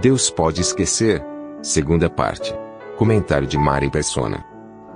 Deus pode esquecer? Segunda parte. Comentário de Mari Persona.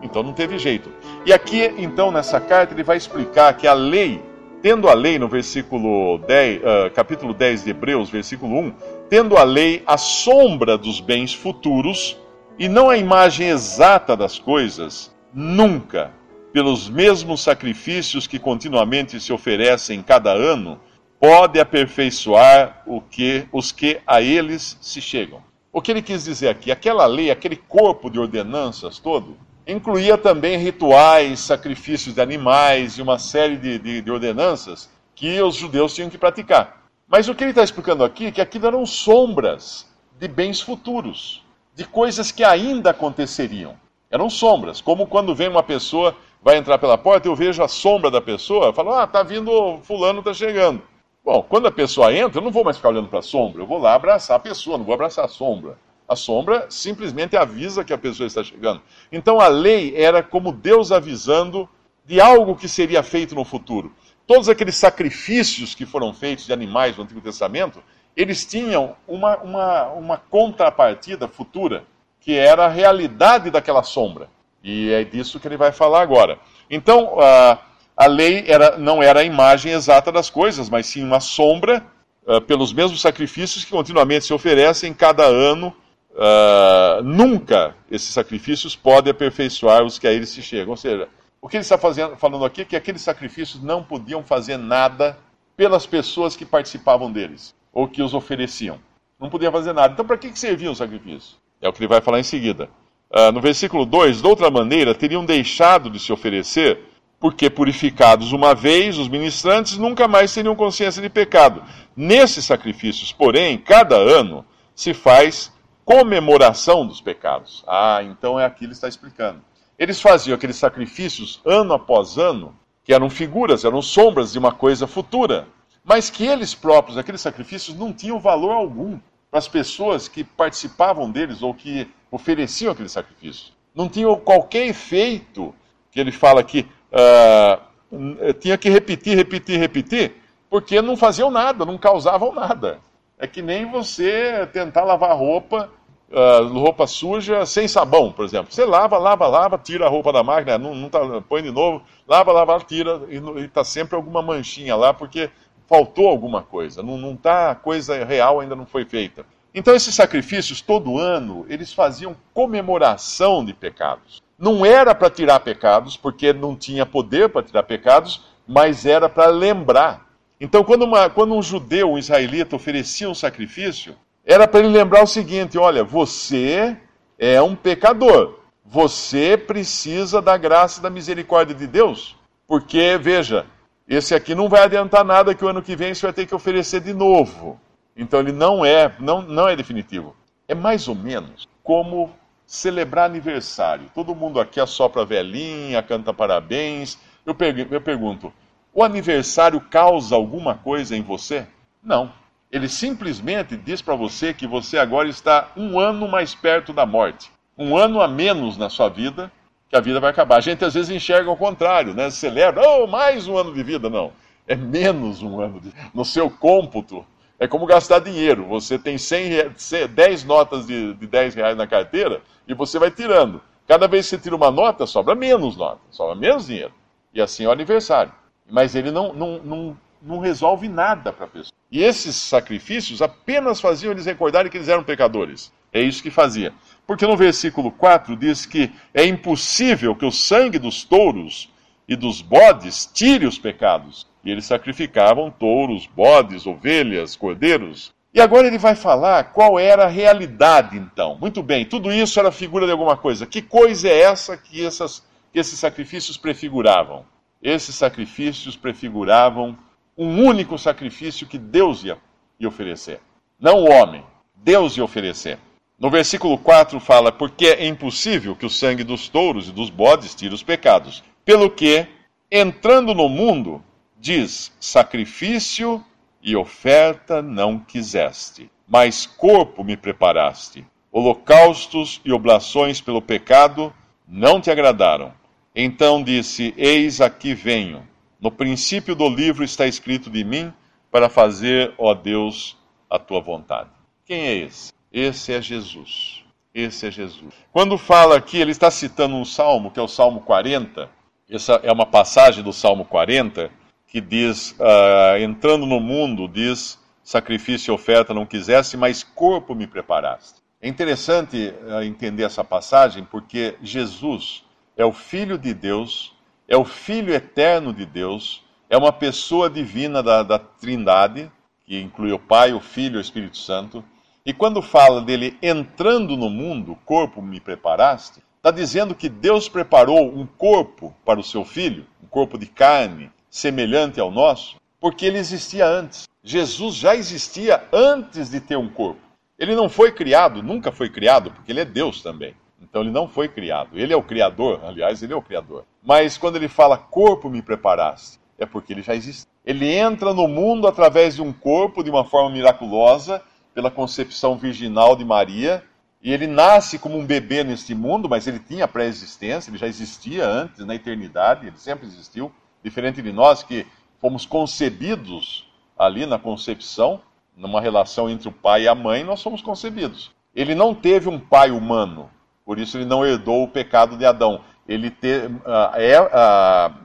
Então não teve jeito. E aqui, então, nessa carta, ele vai explicar que a lei tendo a lei, no versículo 10, uh, ah, capítulo 10 de Hebreus, versículo 1, tendo a lei a sombra dos bens futuros e não a imagem exata das coisas, nunca, pelos mesmos sacrifícios que continuamente se oferecem cada ano, pode aperfeiçoar o que, os que a eles se chegam. O que ele quis dizer aqui? Aquela lei, aquele corpo de ordenanças todo, incluía também rituais, sacrifícios de animais e uma série de, de, de ordenanças que os judeus tinham que praticar. Mas o que ele está explicando aqui é que aquilo eram sombras de bens futuros, de coisas que ainda aconteceriam. Eram sombras, como quando vem uma pessoa, vai entrar pela porta, eu vejo a sombra da pessoa, eu falo, ah, tá vindo, fulano está chegando. Bom, quando a pessoa entra, eu não vou mais ficar olhando para a sombra, eu vou lá abraçar a pessoa, não vou abraçar a sombra. A sombra simplesmente avisa que a pessoa está chegando. Então a lei era como Deus avisando de algo que seria feito no futuro. Todos aqueles sacrifícios que foram feitos de animais no Antigo Testamento, eles tinham uma, uma, uma contrapartida futura, que era a realidade daquela sombra. E é disso que ele vai falar agora. Então, a, a lei era, não era a imagem exata das coisas, mas sim uma sombra, uh, pelos mesmos sacrifícios que continuamente se oferecem cada ano uh, nunca esses sacrifícios podem aperfeiçoar os que a eles se chegam. Ou seja, o que ele está fazendo, falando aqui é que aqueles sacrifícios não podiam fazer nada pelas pessoas que participavam deles, ou que os ofereciam. Não podiam fazer nada. Então, para que, que serviam os sacrifícios? É o que ele vai falar em seguida. Uh, no versículo 2, de outra maneira, teriam deixado de se oferecer, porque purificados uma vez, os ministrantes nunca mais teriam consciência de pecado. Nesses sacrifícios, porém, cada ano se faz comemoração dos pecados. Ah, então é aqui que ele está explicando. Eles faziam aqueles sacrifícios ano após ano, que eram figuras, eram sombras de uma coisa futura, mas que eles próprios, aqueles sacrifícios, não tinham valor algum para as pessoas que participavam deles ou que ofereciam aqueles sacrifícios. Não tinham qualquer efeito, que ele fala aqui, uh, tinha que repetir, repetir, repetir, porque não faziam nada, não causavam nada. É que nem você tentar lavar roupa, uh, roupa suja sem sabão, por exemplo. Você lava, lava, lava, tira a roupa da máquina, não, não tá, põe de novo, lava, lava, tira, e está sempre alguma manchinha lá, porque faltou alguma coisa. Não, não tá, a coisa real ainda não foi feita. Então esses sacrifícios, todo ano, eles faziam comemoração de pecados. Não era para tirar pecados, porque não tinha poder para tirar pecados, mas era para lembrar então, quando, uma, quando um judeu, um israelita, oferecia um sacrifício, era para ele lembrar o seguinte: olha, você é um pecador. Você precisa da graça e da misericórdia de Deus. Porque, veja, esse aqui não vai adiantar nada que o ano que vem você vai ter que oferecer de novo. Então ele não é, não, não é definitivo. É mais ou menos como celebrar aniversário. Todo mundo aqui assopra velhinha, canta parabéns. Eu, eu pergunto, o aniversário causa alguma coisa em você? Não. Ele simplesmente diz para você que você agora está um ano mais perto da morte. Um ano a menos na sua vida, que a vida vai acabar. A gente às vezes enxerga o contrário, né? Celebra, oh, mais um ano de vida. Não. É menos um ano. De... No seu cômputo, é como gastar dinheiro. Você tem 100, 10 notas de, de 10 reais na carteira e você vai tirando. Cada vez que você tira uma nota, sobra menos nota, sobra menos dinheiro. E assim é o aniversário mas ele não, não, não, não resolve nada para a pessoa. E esses sacrifícios apenas faziam eles recordarem que eles eram pecadores. É isso que fazia. Porque no versículo 4 diz que é impossível que o sangue dos touros e dos bodes tire os pecados. E eles sacrificavam touros, bodes, ovelhas, cordeiros. E agora ele vai falar qual era a realidade, então. Muito bem, tudo isso era figura de alguma coisa. Que coisa é essa que, essas, que esses sacrifícios prefiguravam? Esses sacrifícios prefiguravam um único sacrifício que Deus ia lhe oferecer. Não o homem, Deus lhe oferecer. No versículo 4 fala: Porque é impossível que o sangue dos touros e dos bodes tire os pecados. Pelo que, entrando no mundo, diz: Sacrifício e oferta não quiseste, mas corpo me preparaste. Holocaustos e oblações pelo pecado não te agradaram. Então disse: Eis aqui venho. No princípio do livro está escrito de mim, para fazer, ó Deus, a tua vontade. Quem é esse? Esse é Jesus. Esse é Jesus. Quando fala aqui, ele está citando um salmo, que é o Salmo 40. Essa é uma passagem do Salmo 40 que diz: uh, Entrando no mundo, diz: Sacrifício e oferta não quisesse, mas corpo me preparaste. É interessante uh, entender essa passagem porque Jesus é o Filho de Deus, é o Filho eterno de Deus, é uma pessoa divina da, da Trindade, que inclui o Pai, o Filho e o Espírito Santo. E quando fala dele entrando no mundo, corpo me preparaste, está dizendo que Deus preparou um corpo para o seu filho, um corpo de carne, semelhante ao nosso, porque ele existia antes. Jesus já existia antes de ter um corpo. Ele não foi criado, nunca foi criado, porque ele é Deus também. Então ele não foi criado. Ele é o Criador, aliás, ele é o Criador. Mas quando ele fala corpo me preparaste, é porque ele já existe. Ele entra no mundo através de um corpo de uma forma miraculosa, pela concepção virginal de Maria, e ele nasce como um bebê neste mundo, mas ele tinha pré-existência, ele já existia antes, na eternidade, ele sempre existiu, diferente de nós que fomos concebidos ali na concepção, numa relação entre o pai e a mãe, nós somos concebidos. Ele não teve um pai humano, por isso ele não herdou o pecado de Adão. Ele te,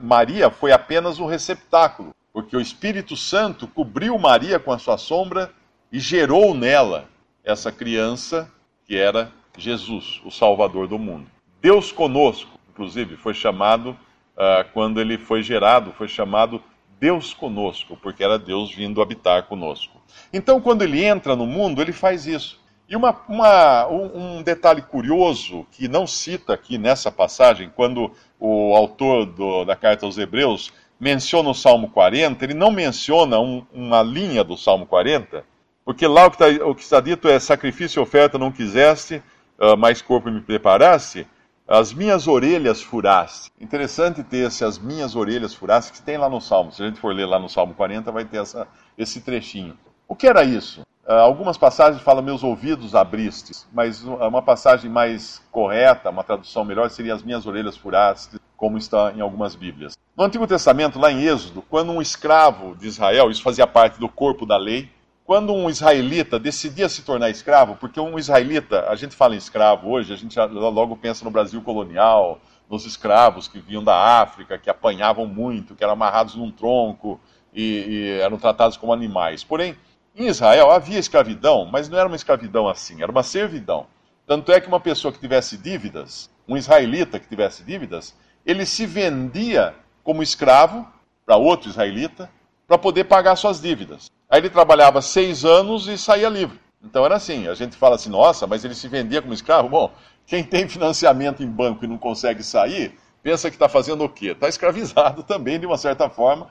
Maria foi apenas um receptáculo, porque o Espírito Santo cobriu Maria com a sua sombra e gerou nela essa criança que era Jesus, o Salvador do mundo. Deus conosco, inclusive, foi chamado, uh, quando ele foi gerado, foi chamado Deus conosco, porque era Deus vindo habitar conosco. Então, quando ele entra no mundo, ele faz isso. E uma, uma, um, detalhe curioso que não cita aqui nessa passagem, quando o autor do, da carta aos Hebreus menciona o Salmo 40, ele não menciona um, uma linha do Salmo 40, porque lá o que, está, o que está dito é: sacrifício e oferta não quiseste, uh, mais corpo me preparaste, as minhas orelhas furaste. Interessante ter esse as minhas orelhas furaste, que tem lá no Salmo. Se a gente for ler lá no Salmo 40, vai ter essa, esse trechinho. O que era isso? Uh, algumas passagens falam meus ouvidos abristes, mas uma passagem mais correta, uma tradução melhor, seria as minhas orelhas furaste, como está em algumas Bíblias. No Antigo Testamento, lá em Êxodo, quando um escravo de Israel, isso fazia parte do corpo da lei, quando um israelita decidia se tornar escravo, porque um israelita, a gente fala em escravo hoje, a gente logo pensa no Brasil colonial, nos escravos que vinham da África, que apanhavam muito, que eram amarrados num tronco e, e eram tratados como animais. Porém, em Israel havia escravidão, mas não era uma escravidão assim, era uma servidão. Tanto é que uma pessoa que tivesse dívidas, um israelita que tivesse dívidas, ele se vendia como escravo para outro israelita para poder pagar suas dívidas. Aí ele trabalhava seis anos e saía livre. Então era assim, a gente fala assim, nossa, mas ele se vendia como escravo? Bom, quem tem financiamento em banco e não consegue sair, pensa que está fazendo o quê? Está escravizado também, de uma certa forma,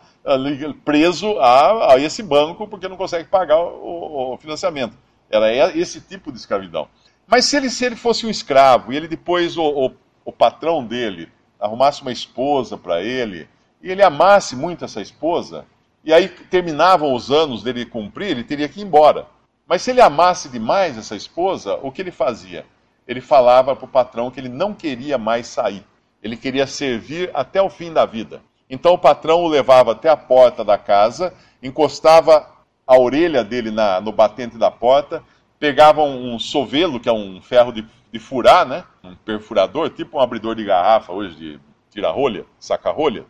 preso a, a esse banco porque não consegue pagar o, o, financiamento. Era esse tipo de escravidão. Mas se ele, se ele fosse um escravo e ele depois, o, o, o patrão dele, arrumasse uma esposa para ele, e ele amasse muito essa esposa, e aí terminavam os anos dele cumprir, ele teria que ir embora. Mas se ele amasse demais essa esposa, o que ele fazia? Ele falava para o patrão que ele não queria mais sair. Ele queria servir até o fim da vida. Então o patrão o levava até a porta da casa, encostava a orelha dele na, no batente da porta, pegava um, um sovelo, que é um ferro de, de, furar, né? um perfurador, tipo um abridor de garrafa hoje de tira-rolha, saca-rolha,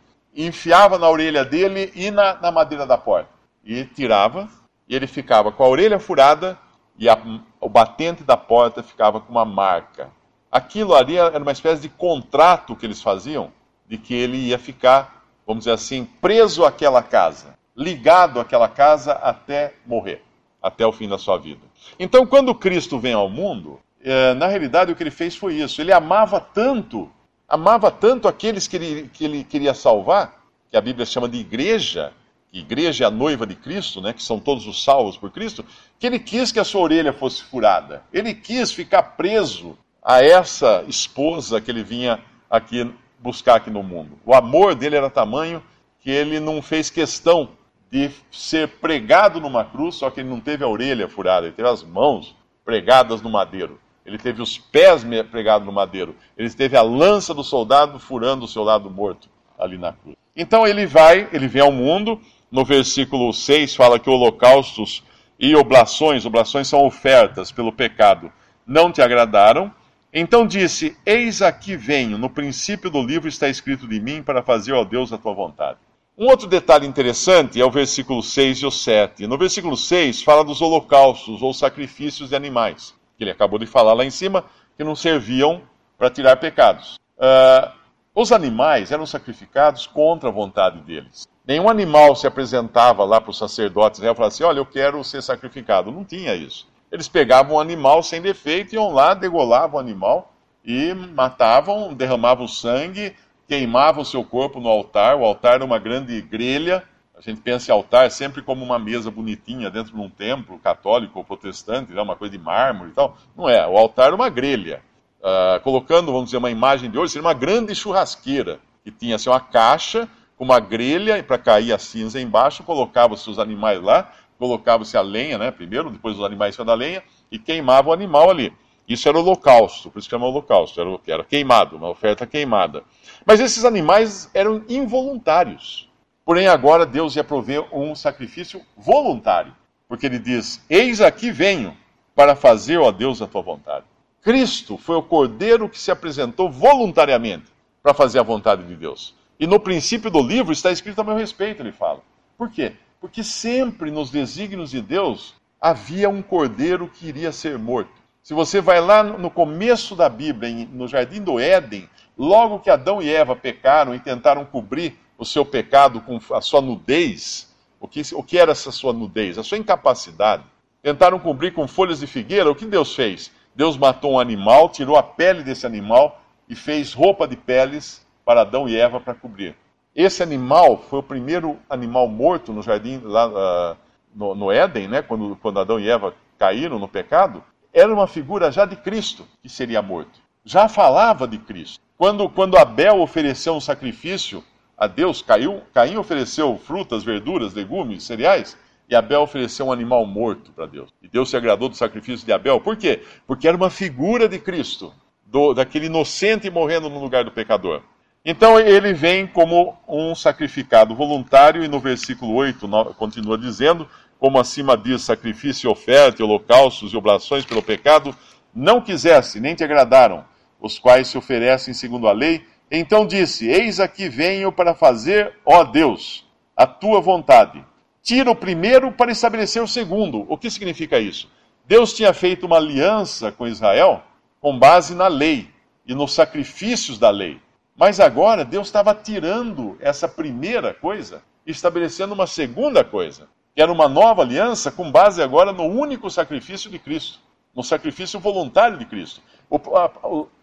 enfiava na orelha dele e na, na madeira da porta. E tirava, e ele ficava com a orelha furada e a, o batente da porta ficava com uma marca. Aquilo ali era uma espécie de contrato que eles faziam de que ele ia ficar vamos dizer assim, preso àquela casa, ligado àquela casa até morrer, até o fim da sua vida. Então, quando Cristo vem ao mundo, é, na realidade o que ele fez foi isso. Ele amava tanto, amava tanto aqueles que ele, que ele queria salvar, que a Bíblia chama de igreja, igreja é a noiva de Cristo, né, que são todos os salvos por Cristo, que ele quis que a sua orelha fosse furada. Ele quis ficar preso a essa esposa que ele vinha aqui buscar aqui no mundo. O amor dele era tamanho que ele não fez questão de ser pregado numa cruz, só que ele não teve a orelha furada, ele teve as mãos pregadas no madeiro. Ele teve os pés pregados no madeiro. Ele teve a lança do soldado furando o seu lado morto ali na cruz. Então ele vai, ele vem ao mundo. No versículo 6 fala que holocaustos e oblações, oblações são ofertas pelo pecado, não te agradaram. Então disse: Eis aqui venho, no princípio do livro está escrito de mim para fazer, ó Deus, a tua vontade. Um outro detalhe interessante é o versículo 6 e o 7. No versículo 6 fala dos holocaustos ou sacrifícios de animais, que ele acabou de falar lá em cima, que não serviam para tirar pecados. Uh, os animais eram sacrificados contra a vontade deles. Nenhum animal se apresentava lá para os sacerdotes né, e falava assim: Olha, eu quero ser sacrificado. Não tinha isso. Eles pegavam um animal sem defeito, iam lá, degolavam o animal e matavam, derramavam sangue, queimava o seu corpo no altar. O altar era uma grande grelha. A gente pensa em altar sempre como uma mesa bonitinha dentro de um templo católico ou protestante, né? uma coisa de mármore e tal. Não é. O altar era uma grelha. Uh, colocando, vamos dizer, uma imagem de hoje, seria uma grande churrasqueira que tinha assim, uma caixa com uma grelha para cair a cinza embaixo, colocava-se os animais lá, colocava-se a lenha, né, primeiro, depois os animais da lenha, e queimava o animal ali. Isso era holocausto, por isso que chama holocausto, era, era queimado, uma oferta queimada. Mas esses animais eram involuntários. Porém, agora Deus ia prover um sacrifício voluntário. Porque ele diz: Eis aqui venho para fazer, ó Deus, a tua vontade. Cristo foi o cordeiro que se apresentou voluntariamente para fazer a vontade de Deus. E no princípio do livro está escrito a meu respeito, ele fala. Por quê? Porque sempre nos desígnios de Deus havia um cordeiro que iria ser morto. Se você vai lá no começo da Bíblia, no jardim do Éden, logo que Adão e Eva pecaram e tentaram cobrir o seu pecado com a sua nudez, o que, o que era essa sua nudez? A sua incapacidade. Tentaram cobrir com folhas de figueira, o que Deus fez? Deus matou um animal, tirou a pele desse animal e fez roupa de peles para Adão e Eva para cobrir. Esse animal foi o primeiro animal morto no jardim, lá uh, no, no Éden, né, quando, quando Adão e Eva caíram no pecado era uma figura já de Cristo que seria morto. Já falava de Cristo. Quando, quando Abel ofereceu um sacrifício a Deus, Caim, Caim ofereceu frutas, verduras, legumes, cereais, e Abel ofereceu um animal morto para Deus. E Deus se agradou do sacrifício de Abel. Por quê? Porque era uma figura de Cristo, do, daquele inocente morrendo no lugar do pecador. Então ele vem como um sacrificado voluntário, e no versículo 8 continua dizendo: como acima diz, sacrifício, oferta, holocaustos e oblações pelo pecado, não quisesse, nem te agradaram, os quais se oferecem segundo a lei. Então disse: Eis aqui venho para fazer, ó Deus, a tua vontade. Tira o primeiro para estabelecer o segundo. O que significa isso? Deus tinha feito uma aliança com Israel com base na lei e nos sacrifícios da lei. Mas agora Deus estava tirando essa primeira coisa estabelecendo uma segunda coisa que era uma nova aliança com base agora no único sacrifício de Cristo, no sacrifício voluntário de Cristo.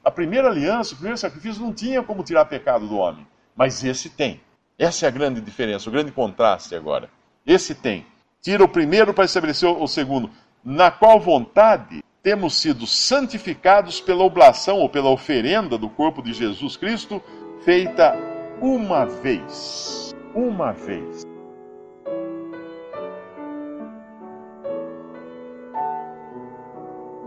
A, primeira aliança, o primeiro sacrifício não tinha como tirar pecado do homem, mas esse tem. Essa é a grande diferença, o grande contraste agora. Esse tem. Tira o primeiro para estabelecer o segundo, na qual vontade temos sido santificados pela oblação ou pela oferenda do corpo de Jesus Cristo, feita uma vez. Uma vez.